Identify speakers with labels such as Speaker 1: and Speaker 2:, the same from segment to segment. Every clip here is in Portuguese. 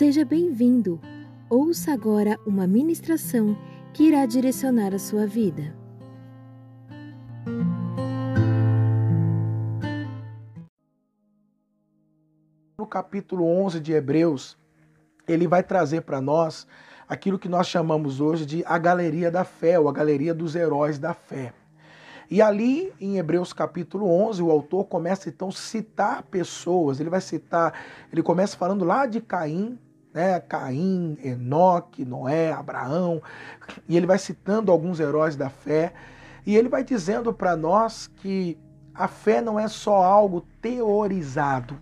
Speaker 1: Seja bem-vindo. Ouça agora uma ministração que irá direcionar a sua vida.
Speaker 2: No capítulo 11 de Hebreus, ele vai trazer para nós aquilo que nós chamamos hoje de a galeria da fé, ou a galeria dos heróis da fé. E ali em Hebreus capítulo 11, o autor começa então a citar pessoas. Ele vai citar, ele começa falando lá de Caim, né? Caim, Enoque, Noé, Abraão, e ele vai citando alguns heróis da fé. E ele vai dizendo para nós que a fé não é só algo teorizado,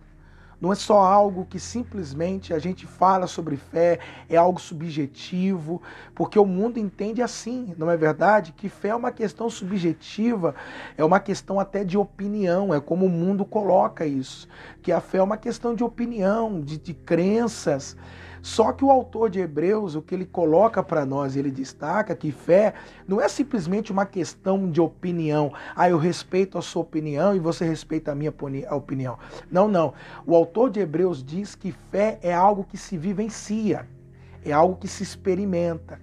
Speaker 2: não é só algo que simplesmente a gente fala sobre fé, é algo subjetivo, porque o mundo entende assim, não é verdade? Que fé é uma questão subjetiva, é uma questão até de opinião, é como o mundo coloca isso. Que a fé é uma questão de opinião, de, de crenças. Só que o autor de Hebreus, o que ele coloca para nós, ele destaca que fé não é simplesmente uma questão de opinião. Ah, eu respeito a sua opinião e você respeita a minha opinião. Não, não. O autor de Hebreus diz que fé é algo que se vivencia, é algo que se experimenta.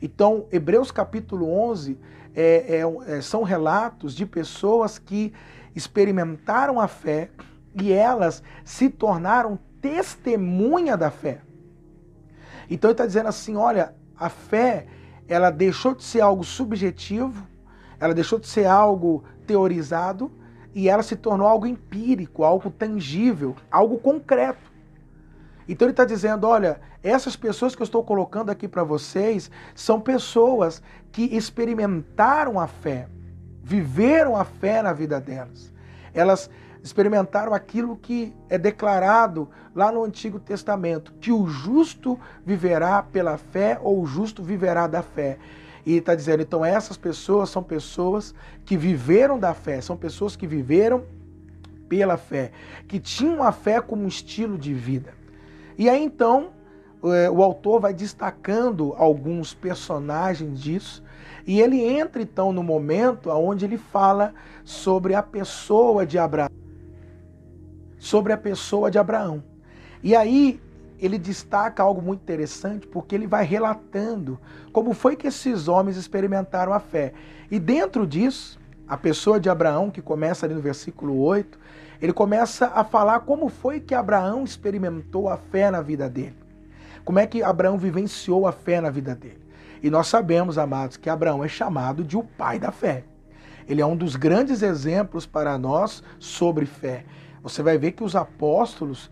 Speaker 2: Então, Hebreus capítulo 11 é, é, é, são relatos de pessoas que experimentaram a fé e elas se tornaram testemunha da fé. Então ele está dizendo assim: olha, a fé ela deixou de ser algo subjetivo, ela deixou de ser algo teorizado e ela se tornou algo empírico, algo tangível, algo concreto. Então ele está dizendo: olha, essas pessoas que eu estou colocando aqui para vocês são pessoas que experimentaram a fé, viveram a fé na vida delas. Elas experimentaram aquilo que é declarado lá no Antigo Testamento, que o justo viverá pela fé ou o justo viverá da fé. E está dizendo, então essas pessoas são pessoas que viveram da fé, são pessoas que viveram pela fé, que tinham a fé como estilo de vida. E aí então é, o autor vai destacando alguns personagens disso, e ele entra então no momento onde ele fala sobre a pessoa de Abraão sobre a pessoa de Abraão. E aí ele destaca algo muito interessante, porque ele vai relatando como foi que esses homens experimentaram a fé. E dentro disso, a pessoa de Abraão, que começa ali no versículo 8, ele começa a falar como foi que Abraão experimentou a fé na vida dele. Como é que Abraão vivenciou a fé na vida dele. E nós sabemos, amados, que Abraão é chamado de o pai da fé. Ele é um dos grandes exemplos para nós sobre fé. Você vai ver que os apóstolos,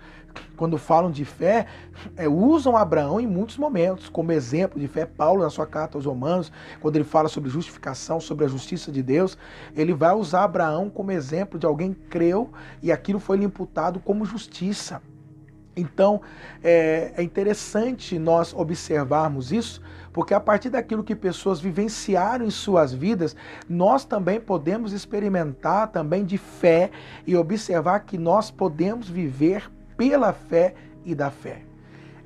Speaker 2: quando falam de fé, é, usam Abraão em muitos momentos, como exemplo de fé. Paulo, na sua carta aos Romanos, quando ele fala sobre justificação, sobre a justiça de Deus, ele vai usar Abraão como exemplo de alguém que creu e aquilo foi lhe imputado como justiça. Então, é, é interessante nós observarmos isso, porque a partir daquilo que pessoas vivenciaram em suas vidas, nós também podemos experimentar também de fé e observar que nós podemos viver pela fé e da fé.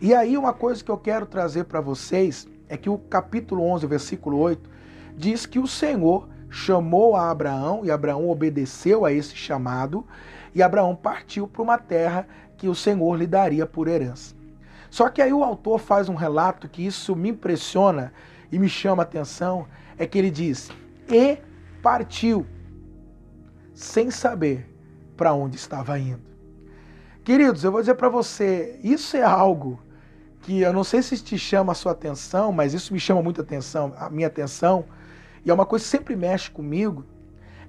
Speaker 2: E aí uma coisa que eu quero trazer para vocês é que o capítulo 11, versículo 8, diz que o Senhor chamou a Abraão e Abraão obedeceu a esse chamado e Abraão partiu para uma terra que o Senhor lhe daria por herança. Só que aí o autor faz um relato que isso me impressiona e me chama a atenção, é que ele diz: "E partiu sem saber para onde estava indo". Queridos, eu vou dizer para você, isso é algo que eu não sei se te chama a sua atenção, mas isso me chama muita atenção, a minha atenção, e é uma coisa que sempre mexe comigo,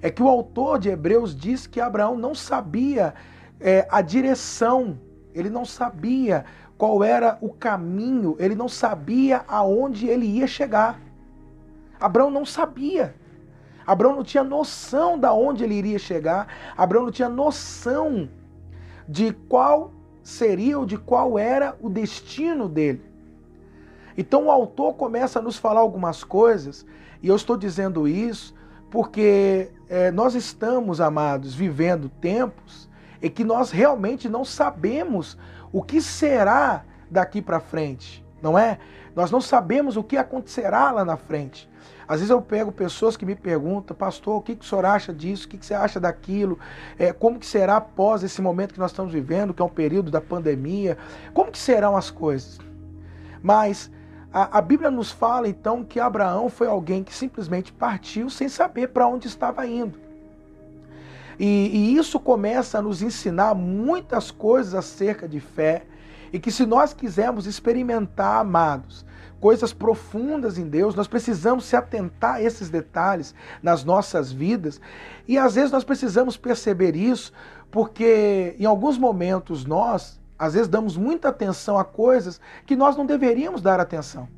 Speaker 2: é que o autor de Hebreus diz que Abraão não sabia é, a direção, ele não sabia qual era o caminho, ele não sabia aonde ele ia chegar. Abraão não sabia. Abraão não tinha noção da onde ele iria chegar. Abraão não tinha noção de qual seria ou de qual era o destino dele. Então o autor começa a nos falar algumas coisas, e eu estou dizendo isso porque é, nós estamos, amados, vivendo tempos em que nós realmente não sabemos o que será daqui para frente. não é? Nós não sabemos o que acontecerá lá na frente. Às vezes eu pego pessoas que me perguntam, pastor, o que, que o senhor acha disso? O que, que você acha daquilo? É, como que será após esse momento que nós estamos vivendo, que é um período da pandemia? Como que serão as coisas? Mas a, a Bíblia nos fala então que Abraão foi alguém que simplesmente partiu sem saber para onde estava indo. E, e, isso começa a nos ensinar muitas coisas acerca de fé. E que se nós quisermos experimentar, amados, coisas profundas em Deus, nós precisamos se atentar a esses detalhes nas nossas vidas. E às vezes nós precisamos perceber isso, porque em alguns momentos nós, às vezes, damos muita atenção a coisas que nós não deveríamos dar atenção.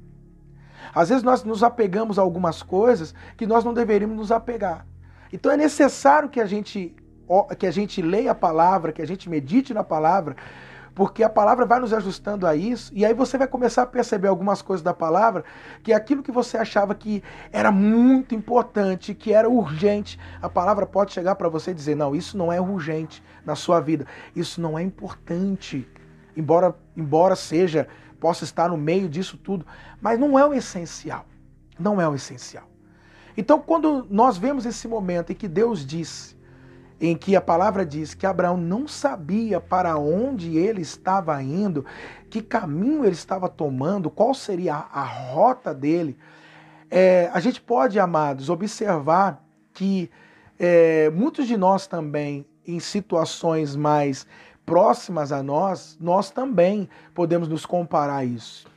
Speaker 2: Às vezes nós nos apegamos a algumas coisas que nós não deveríamos nos apegar. Então é necessário que a gente que a gente leia a palavra, que a gente medite na palavra, porque a palavra vai nos ajustando a isso, e aí você vai começar a perceber algumas coisas da palavra, que aquilo que você achava que era muito importante, que era urgente, a palavra pode chegar para você e dizer: não, isso não é urgente na sua vida, isso não é importante, embora, embora seja, possa estar no meio disso tudo, mas não é o essencial. Não é o essencial. Então, quando nós vemos esse momento em que Deus disse, em que a palavra diz que Abraão não sabia para onde ele estava indo, que caminho ele estava tomando, qual seria a, rota dele. É, a gente pode, amados, observar que é, muitos de nós também, em situações mais próximas a nós, nós também podemos nos comparar a isso.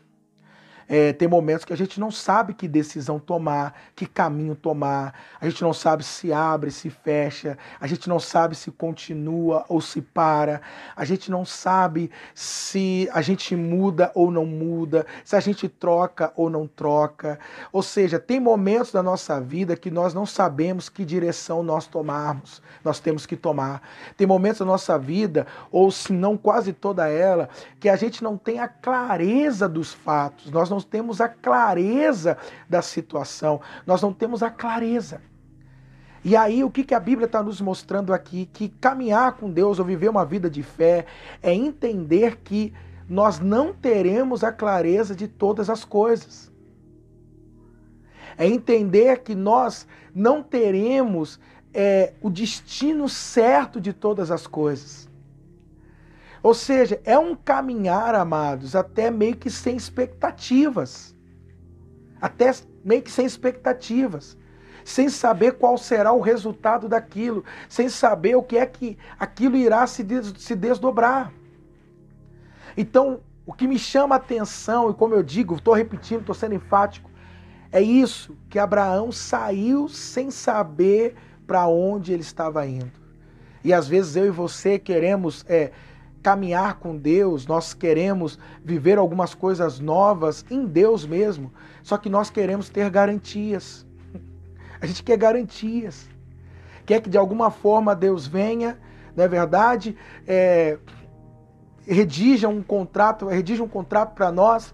Speaker 2: É, tem momentos que a gente não sabe que decisão tomar, que caminho tomar, a gente não sabe se abre, se fecha, a gente não sabe se continua ou se para, a gente não sabe se a gente muda ou não muda, se a gente troca ou não troca. Ou seja, tem momentos da nossa vida que nós não sabemos que direção nós tomarmos, nós temos que tomar. Tem momentos da nossa vida, ou se não quase toda ela, que a gente não tem a clareza dos fatos, nós não não temos a clareza da situação, nós não temos a clareza. E aí, o que, que a Bíblia está nos mostrando aqui? Que caminhar com Deus ou viver uma vida de fé é entender que nós não teremos a clareza de todas as coisas. É entender que nós não teremos é, o destino certo de todas as coisas. Ou seja, é um caminhar, amados, até meio que sem expectativas. Até meio que sem expectativas. Sem saber qual será o resultado daquilo. Sem saber o que é que aquilo irá se, des se desdobrar. Então, o que me chama a atenção, e como eu digo, estou repetindo, estou sendo enfático, é isso, que Abraão saiu sem saber para onde ele estava indo. E às vezes eu e você queremos é, caminhar com Deus, nós queremos viver algumas coisas novas em Deus mesmo, só que nós queremos ter garantias. A gente quer garantias. Quer que de alguma forma Deus venha, não é verdade? É, redija um contrato, redija um contrato para nós.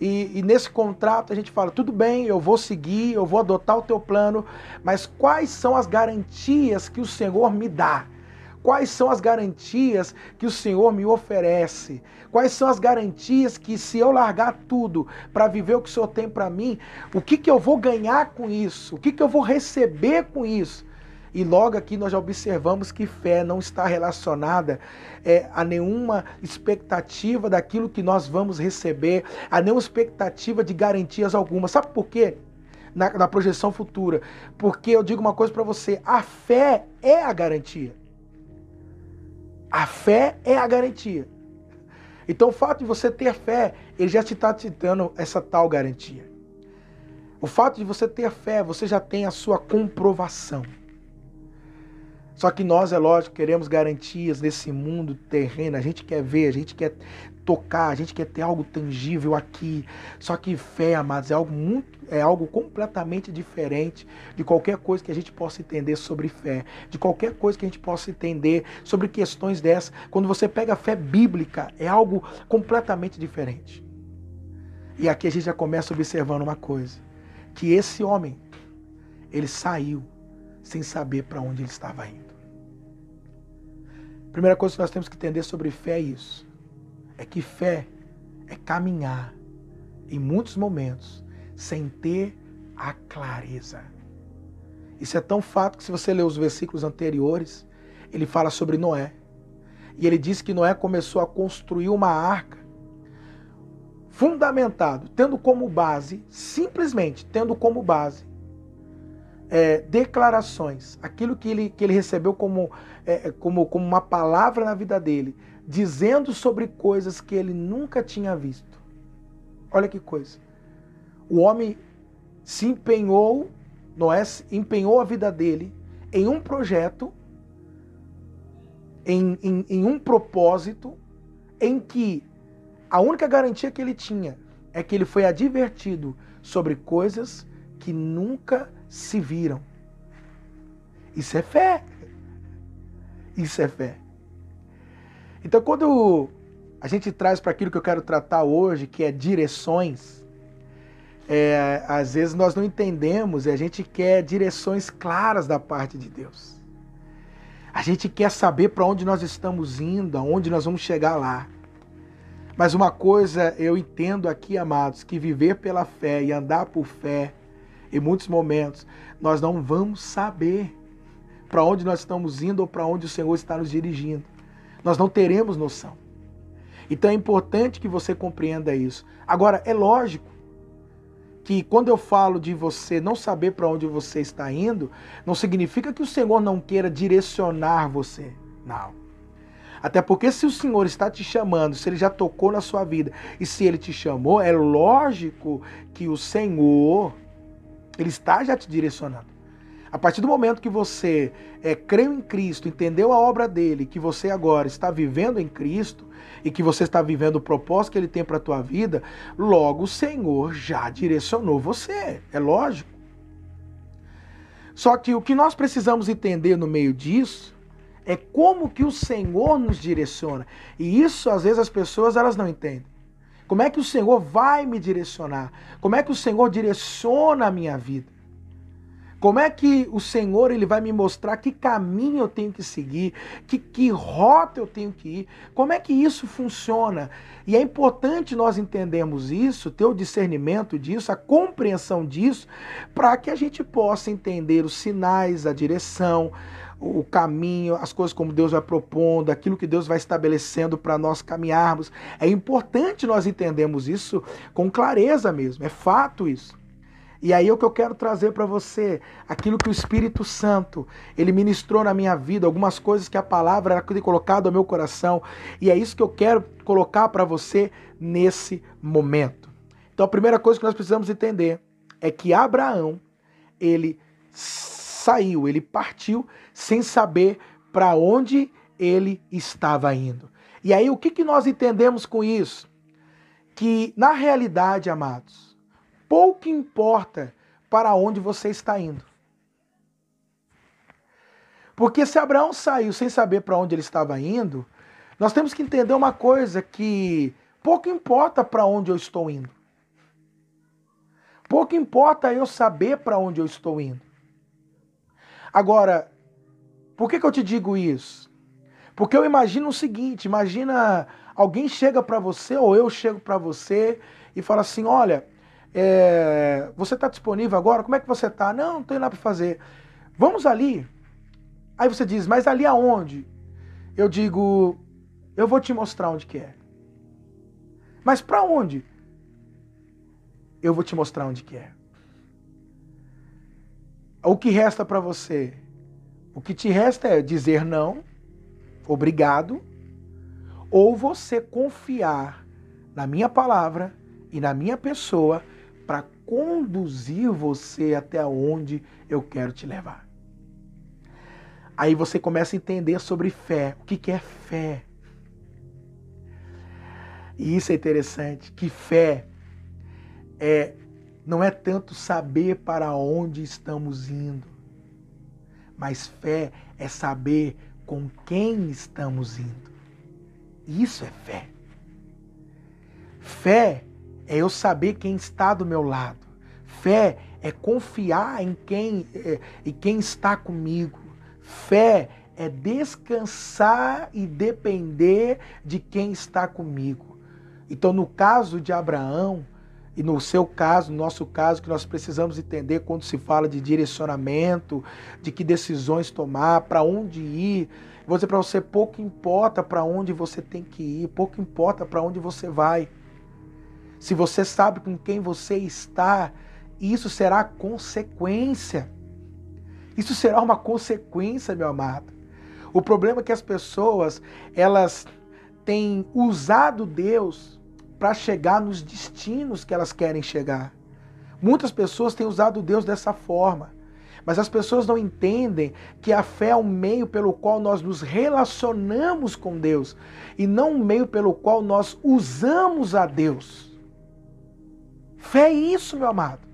Speaker 2: E, e, nesse contrato a gente fala: tudo bem, eu vou seguir, eu vou adotar o teu plano, mas quais são as garantias que o Senhor me dá? Quais são as garantias que o Senhor me oferece? Quais são as garantias que, se eu largar tudo para viver o que o Senhor tem para mim, o que, que eu vou ganhar com isso? O que, que eu vou receber com isso? E logo aqui nós já observamos que fé não está relacionada é, a nenhuma expectativa daquilo que nós vamos receber, a nenhuma expectativa de garantias alguma. Sabe por quê? Na, na projeção futura. Porque eu digo uma coisa para você: a fé é a garantia. A fé é a garantia. Então o fato de você ter fé, ele já te está te dando essa tal garantia. O fato de você ter fé, você já tem a sua comprovação. Só que nós, é lógico, queremos garantias nesse mundo terreno. A gente quer ver, a gente quer tocar, a gente quer ter algo tangível aqui. Só que fé, amados, é algo muito, é algo completamente diferente de qualquer coisa que a gente possa entender sobre fé, de qualquer coisa que a gente possa entender sobre questões dessas. Quando você pega a fé bíblica, é algo completamente diferente. E aqui a gente já começa observando uma coisa, que esse homem, ele saiu sem saber para onde ele estava indo. Primeira coisa que nós temos que entender sobre fé é isso é que fé é caminhar em muitos momentos, sem ter a clareza. Isso é tão fato que, se você ler os versículos anteriores, ele fala sobre Noé. E ele diz que Noé começou a construir uma arca fundamentado, tendo como base, simplesmente tendo como base, é, declarações, aquilo que ele, que ele recebeu como, é, como, como uma palavra na vida dele, dizendo sobre coisas que ele nunca tinha visto. Olha que coisa. O homem se empenhou, Noé empenhou a vida dele em um projeto, em, em, em um propósito, em que a única garantia que ele tinha é que ele foi advertido sobre coisas que nunca se viram. Isso é fé. Isso é fé. Então, quando a gente traz para aquilo que eu quero tratar hoje, que é direções, é, às vezes nós não entendemos e a gente quer direções claras da parte de Deus. A gente quer saber para onde nós estamos indo, aonde nós vamos chegar lá. Mas uma coisa eu entendo aqui, amados, que viver pela fé e andar por fé, em muitos momentos, nós não vamos saber para onde nós estamos indo ou para onde o Senhor está nos dirigindo. Nós não teremos noção. Então é importante que você compreenda isso. Agora, é lógico que quando eu falo de você não saber para onde você está indo, não significa que o Senhor não queira direcionar você. Não. Até porque se o Senhor está te chamando, se ele já tocou na sua vida e se ele te chamou, é lógico que o Senhor ele está já te direcionando. A partir do momento que você é, creu em Cristo, entendeu a obra dele, que você agora está vivendo em Cristo e que você está vivendo o propósito que ele tem para a tua vida, logo o Senhor já direcionou você. É lógico. Só que o que nós precisamos entender no meio disso é como que o Senhor nos direciona. E isso às vezes as pessoas elas não entendem. Como é que o Senhor vai me direcionar? Como é que o Senhor direciona a minha vida? Como é que o Senhor ele vai me mostrar que caminho eu tenho que seguir, que, que rota eu tenho que ir? Como é que isso funciona? E é importante nós entendermos isso, ter o discernimento disso, a compreensão disso, para que a gente possa entender os sinais, a direção, o caminho, as coisas como Deus vai propondo, aquilo que Deus vai estabelecendo para nós caminharmos. É importante nós entendermos isso com clareza mesmo, é fato isso. E aí é o que eu quero trazer para você, aquilo que o Espírito Santo, ele ministrou na minha vida, algumas coisas que a palavra era colocado ao meu coração, e é isso que eu quero colocar para você nesse momento. Então a primeira coisa que nós precisamos entender é que Abraão, ele saiu, ele partiu sem saber para onde ele estava indo. E aí o que, que nós entendemos com isso? Que na realidade, amados, pouco importa para onde você está indo. Porque se Abraão saiu sem saber para onde ele estava indo, nós temos que entender uma coisa que pouco importa para onde eu estou indo. Pouco importa eu saber para onde eu estou indo. Agora, por que, que eu te digo isso? Porque eu imagino o seguinte: imagina alguém chega para você ou eu chego para você e fala assim: olha, é, você está disponível agora? Como é que você está? Não, não tenho nada para fazer. Vamos ali. Aí você diz, mas ali aonde? Eu digo, eu vou te mostrar onde que é. Mas para onde? Eu vou te mostrar onde que é. O que resta para você? O que te resta é dizer não, obrigado, ou você confiar na minha palavra e na minha pessoa para conduzir você até onde eu quero te levar. Aí você começa a entender sobre fé. O que é fé? E isso é interessante, que fé é não é tanto saber para onde estamos indo, mas fé é saber com quem estamos indo. Isso é fé. Fé é eu saber quem está do meu lado. Fé é confiar em quem, é, em quem está comigo. Fé é descansar e depender de quem está comigo. Então, no caso de Abraão, e no seu caso, no nosso caso, que nós precisamos entender quando se fala de direcionamento, de que decisões tomar, para onde ir. Vou dizer para você, pouco importa para onde você tem que ir, pouco importa para onde você vai. Se você sabe com quem você está, isso será consequência. Isso será uma consequência, meu amado. O problema é que as pessoas, elas têm usado Deus para chegar nos destinos que elas querem chegar. Muitas pessoas têm usado Deus dessa forma, mas as pessoas não entendem que a fé é um meio pelo qual nós nos relacionamos com Deus e não um meio pelo qual nós usamos a Deus. Fé é isso, meu amado.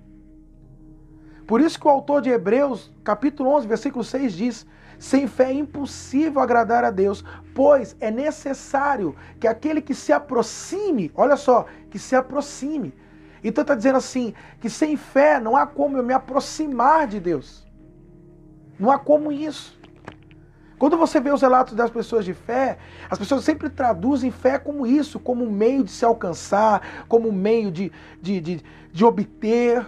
Speaker 2: Por isso que o autor de Hebreus, capítulo 11, versículo 6 diz: sem fé é impossível agradar a Deus, pois é necessário que aquele que se aproxime, olha só, que se aproxime. Então está dizendo assim, que sem fé não há como eu me aproximar de Deus. Não há como isso. Quando você vê os relatos das pessoas de fé, as pessoas sempre traduzem fé como isso, como um meio de se alcançar, como um meio de, de, de, de obter,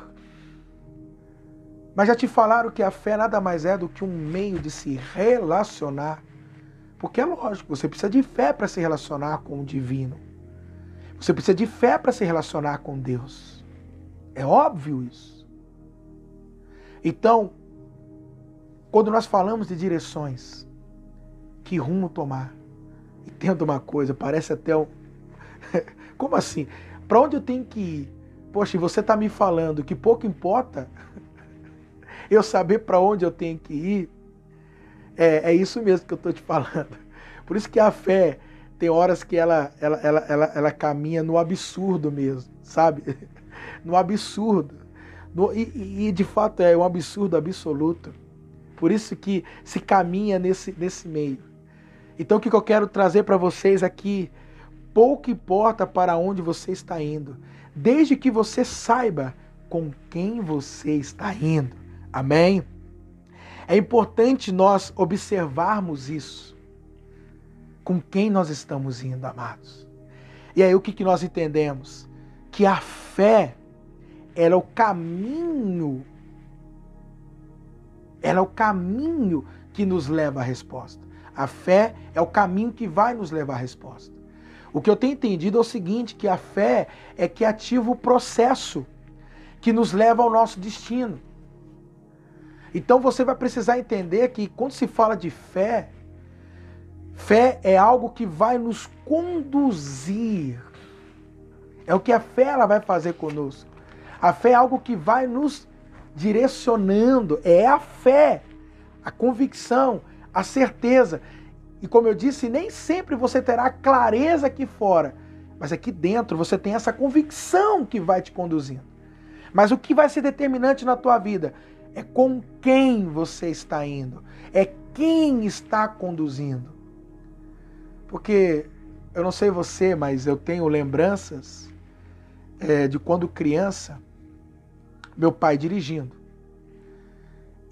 Speaker 2: mas já te falaram que a fé nada mais é do que um meio de se relacionar. Porque é lógico, você precisa de fé para se relacionar com o divino. Você precisa de fé para se relacionar com Deus. É óbvio isso. Então, quando nós falamos de direções, que rumo tomar? Entenda uma coisa, parece até um. Como assim? Para onde eu tenho que ir? Poxa, você está me falando que pouco importa eu saber para onde eu tenho que ir, é, é isso mesmo que eu estou te falando. Por isso que a fé tem horas que ela, ela, ela, ela, ela caminha no absurdo mesmo, sabe? No absurdo. No, e, e de fato é um absurdo absoluto. Por isso que se caminha nesse, nesse meio. Então o que eu quero trazer para vocês aqui, pouco importa para onde você está indo, desde que você saiba com quem você está indo. Amém? É importante nós observarmos isso. Com quem nós estamos indo, amados? E aí o que, que nós entendemos? Que a fé era o caminho, era é o caminho que nos leva à resposta. A fé é o caminho que vai nos levar à resposta. O que eu tenho entendido é o seguinte, que a fé é que ativa o processo que nos leva ao nosso destino. Então você vai precisar entender que quando se fala de fé, fé é algo que vai nos conduzir. É o que a fé ela vai fazer conosco. A fé é algo que vai nos direcionando. É a fé, a convicção, a certeza. E como eu disse, nem sempre você terá clareza aqui fora, mas aqui dentro você tem essa convicção que vai te conduzindo. Mas o que vai ser determinante na tua vida é com quem você está indo, é quem está conduzindo. Porque eu não sei você, mas eu tenho lembranças é, de quando criança, meu pai dirigindo.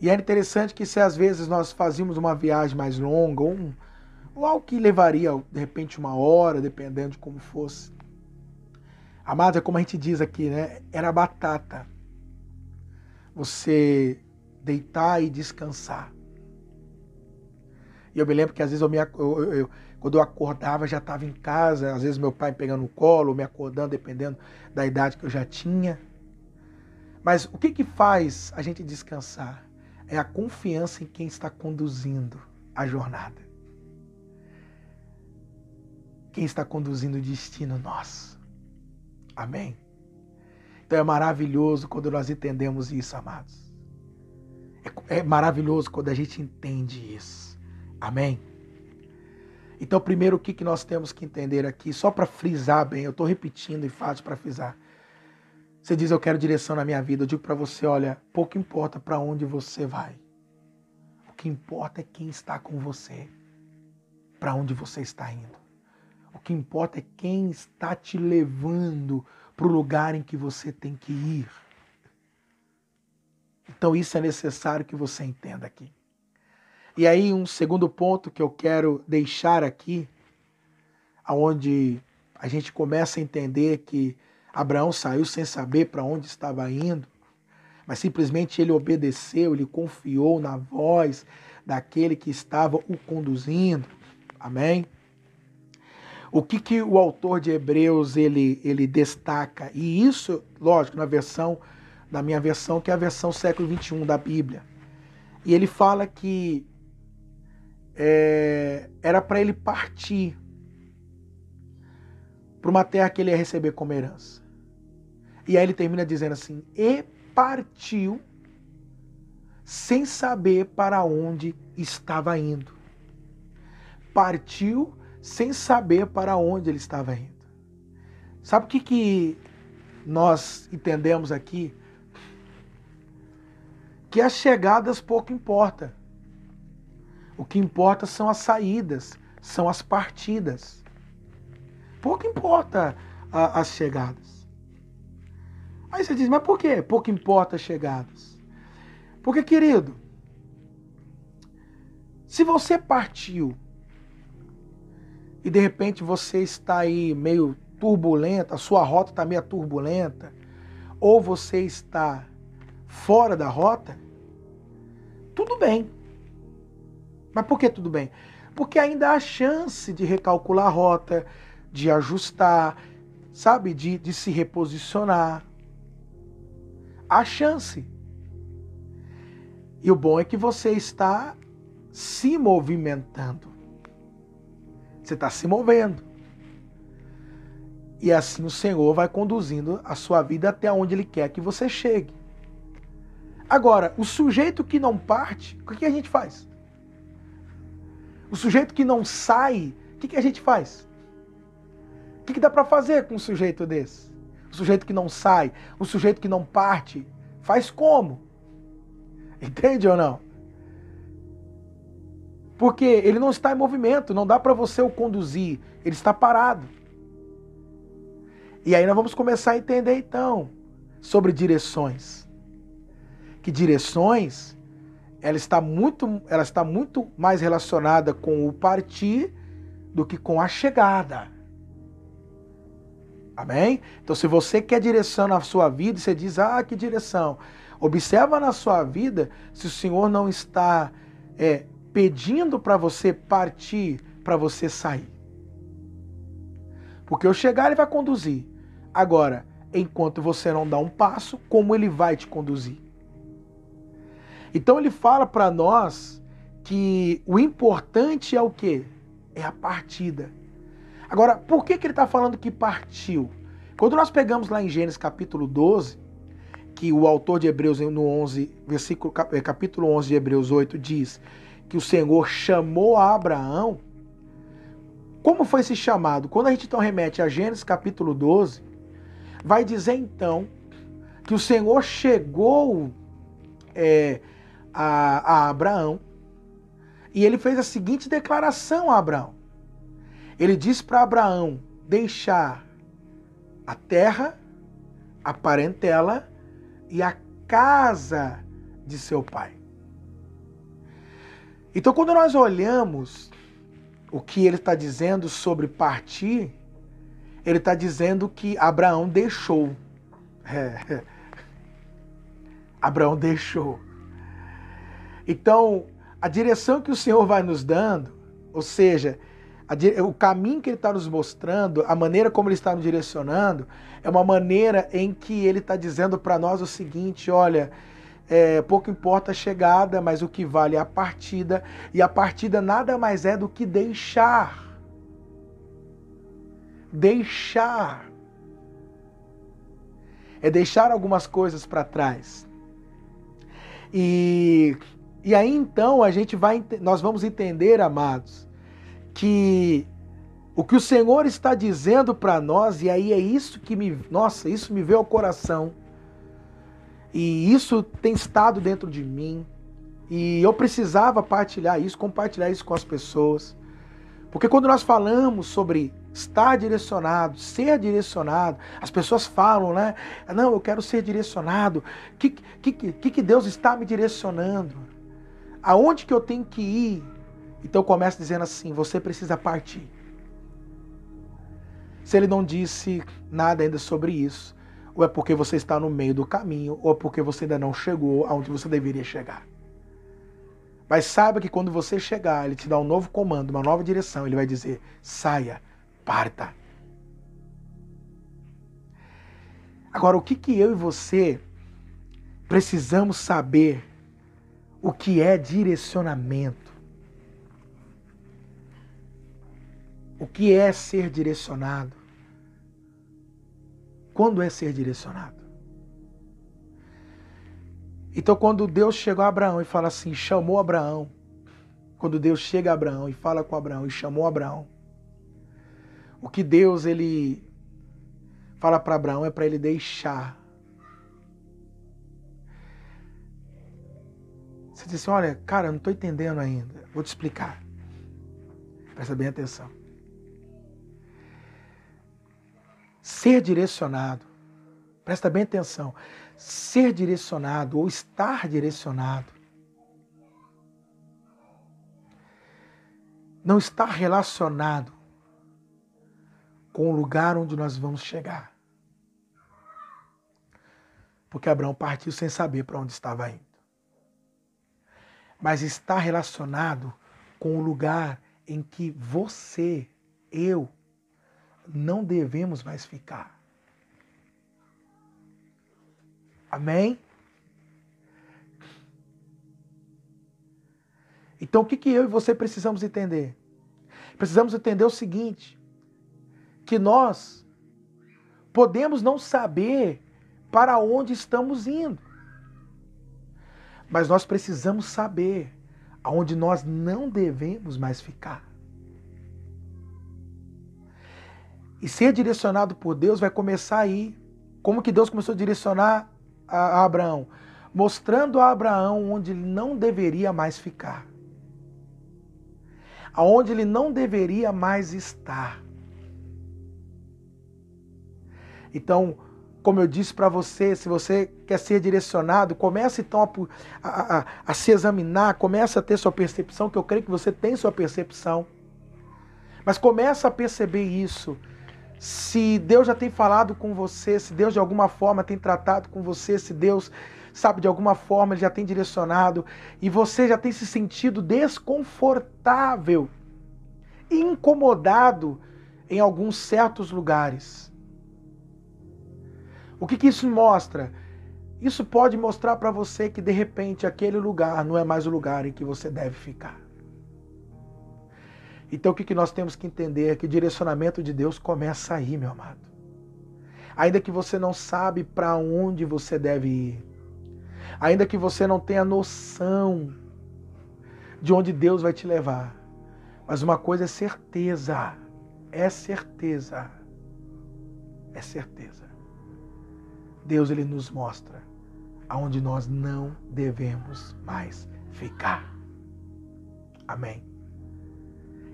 Speaker 2: E era interessante que se às vezes nós fazíamos uma viagem mais longa, ou, um, ou algo que levaria de repente uma hora, dependendo de como fosse. Amado, é como a gente diz aqui, né? Era batata você deitar e descansar. E eu me lembro que às vezes eu, me, eu, eu quando eu acordava já estava em casa, às vezes meu pai pegando no colo, me acordando, dependendo da idade que eu já tinha. Mas o que, que faz a gente descansar? É a confiança em quem está conduzindo a jornada. Quem está conduzindo o destino nosso. Amém? Então é maravilhoso quando nós entendemos isso, amados. É, é maravilhoso quando a gente entende isso. Amém? Então, primeiro, o que, que nós temos que entender aqui, só para frisar bem, eu estou repetindo e fácil para frisar. Você diz, eu quero direção na minha vida. Eu digo para você, olha, pouco importa para onde você vai. O que importa é quem está com você, para onde você está indo. O que importa é quem está te levando para o lugar em que você tem que ir. Então isso é necessário que você entenda aqui. E aí um segundo ponto que eu quero deixar aqui, aonde a gente começa a entender que Abraão saiu sem saber para onde estava indo, mas simplesmente ele obedeceu, ele confiou na voz daquele que estava o conduzindo. Amém? O que, que o autor de Hebreus ele, ele destaca? E isso, lógico, na versão, na minha versão, que é a versão século XXI da Bíblia. E ele fala que é, era para ele partir para uma terra que ele ia receber como herança. E aí ele termina dizendo assim: e partiu sem saber para onde estava indo. Partiu sem saber para onde ele estava indo. Sabe o que, que nós entendemos aqui? Que as chegadas pouco importa. O que importa são as saídas, são as partidas. Pouco importa a, as chegadas. Aí você diz, mas por quê? Pouco importa as chegadas. Porque, querido, se você partiu e de repente você está aí meio turbulenta, a sua rota está meio turbulenta, ou você está fora da rota, tudo bem. Mas por que tudo bem? Porque ainda há chance de recalcular a rota, de ajustar, sabe, de, de se reposicionar. Há chance. E o bom é que você está se movimentando. Você está se movendo. E assim o Senhor vai conduzindo a sua vida até onde Ele quer que você chegue. Agora, o sujeito que não parte, o que a gente faz? O sujeito que não sai, o que a gente faz? O que dá para fazer com um sujeito desse? O sujeito que não sai, o sujeito que não parte, faz como? Entende ou não? Porque ele não está em movimento, não dá para você o conduzir, ele está parado. E aí nós vamos começar a entender então sobre direções. Que direções ela está muito, ela está muito mais relacionada com o partir do que com a chegada. Amém? Então, se você quer direção na sua vida, você diz: Ah, que direção. Observa na sua vida se o Senhor não está é, pedindo para você partir, para você sair. Porque eu chegar, ele vai conduzir. Agora, enquanto você não dá um passo, como ele vai te conduzir? Então ele fala para nós que o importante é o quê? É a partida. Agora, por que, que ele está falando que partiu? Quando nós pegamos lá em Gênesis capítulo 12, que o autor de Hebreus no 11, versículo, eh, capítulo 11 de Hebreus 8 diz que o Senhor chamou a Abraão. Como foi esse chamado? Quando a gente então remete a Gênesis capítulo 12, vai dizer então que o Senhor chegou é, a, a Abraão e ele fez a seguinte declaração a Abraão. Ele disse para Abraão deixar a terra, a parentela e a casa de seu pai. Então, quando nós olhamos o que ele está dizendo sobre partir, ele está dizendo que Abraão deixou. É. Abraão deixou. Então, a direção que o Senhor vai nos dando, ou seja, o caminho que Ele está nos mostrando, a maneira como Ele está nos direcionando, é uma maneira em que Ele está dizendo para nós o seguinte: olha, é, pouco importa a chegada, mas o que vale é a partida, e a partida nada mais é do que deixar. Deixar. É deixar algumas coisas para trás. E e aí então a gente vai, nós vamos entender, amados, que o que o Senhor está dizendo para nós, e aí é isso que me, nossa, isso me veio ao coração. E isso tem estado dentro de mim. E eu precisava partilhar isso, compartilhar isso com as pessoas. Porque quando nós falamos sobre estar direcionado, ser direcionado, as pessoas falam, né? Não, eu quero ser direcionado. O que, que, que, que Deus está me direcionando? Aonde que eu tenho que ir? Então começa dizendo assim: você precisa partir. Se ele não disse nada ainda sobre isso, ou é porque você está no meio do caminho, ou é porque você ainda não chegou aonde você deveria chegar. Mas saiba que quando você chegar, ele te dá um novo comando, uma nova direção, ele vai dizer: saia, parta. Agora, o que, que eu e você precisamos saber o que é direcionamento? O que é ser direcionado? Quando é ser direcionado? Então, quando Deus chegou a Abraão e fala assim, chamou Abraão, quando Deus chega a Abraão e fala com Abraão e chamou Abraão, o que Deus ele fala para Abraão é para ele deixar. Você diz assim: olha, cara, eu não estou entendendo ainda. Vou te explicar. Presta bem atenção. Ser direcionado, presta bem atenção, ser direcionado ou estar direcionado não está relacionado com o lugar onde nós vamos chegar. Porque Abraão partiu sem saber para onde estava indo. Mas está relacionado com o lugar em que você, eu, não devemos mais ficar. Amém? Então o que, que eu e você precisamos entender? Precisamos entender o seguinte: que nós podemos não saber para onde estamos indo, mas nós precisamos saber aonde nós não devemos mais ficar. E ser direcionado por Deus vai começar aí. Como que Deus começou a direcionar a Abraão? Mostrando a Abraão onde ele não deveria mais ficar. Aonde ele não deveria mais estar. Então, como eu disse para você, se você quer ser direcionado, comece então a, a, a, a, se examinar, comece a ter sua percepção, que eu creio que você tem sua percepção. Mas comece a perceber isso se Deus já tem falado com você, se Deus de alguma forma tem tratado com você, se Deus, sabe, de alguma forma ele já tem direcionado e você já tem se sentido desconfortável, incomodado em alguns certos lugares. O que, que isso mostra? Isso pode mostrar para você que de repente aquele lugar não é mais o lugar em que você deve ficar. Então o que nós temos que entender é que o direcionamento de Deus começa aí, meu amado. Ainda que você não sabe para onde você deve ir, ainda que você não tenha noção de onde Deus vai te levar, mas uma coisa é certeza, é certeza, é certeza. Deus ele nos mostra aonde nós não devemos mais ficar. Amém.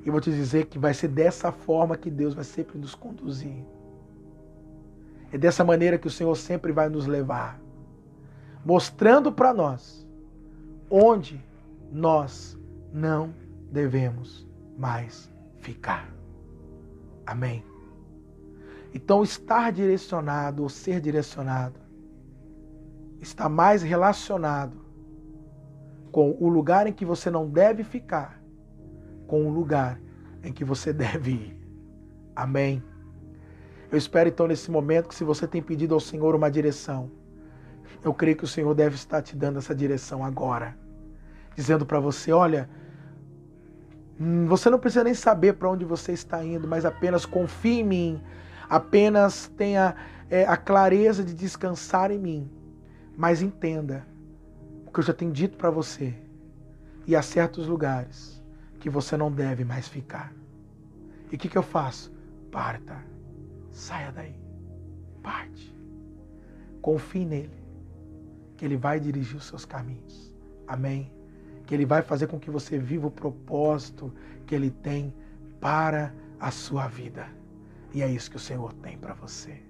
Speaker 2: E vou te dizer que vai ser dessa forma que Deus vai sempre nos conduzir. É dessa maneira que o Senhor sempre vai nos levar, mostrando para nós onde nós não devemos mais ficar. Amém. Então, estar direcionado ou ser direcionado está mais relacionado com o lugar em que você não deve ficar com o lugar em que você deve ir. Amém. Eu espero então nesse momento que se você tem pedido ao Senhor uma direção, eu creio que o Senhor deve estar te dando essa direção agora, dizendo para você, olha, hum, você não precisa nem saber para onde você está indo, mas apenas confie em mim, apenas tenha é, a clareza de descansar em mim, mas entenda o que eu já tenho dito para você. E há certos lugares que você não deve mais ficar. E o que, que eu faço? Parta. Saia daí. Parte. Confie nele. Que ele vai dirigir os seus caminhos. Amém? Que ele vai fazer com que você viva o propósito que ele tem para a sua vida. E é isso que o Senhor tem para você.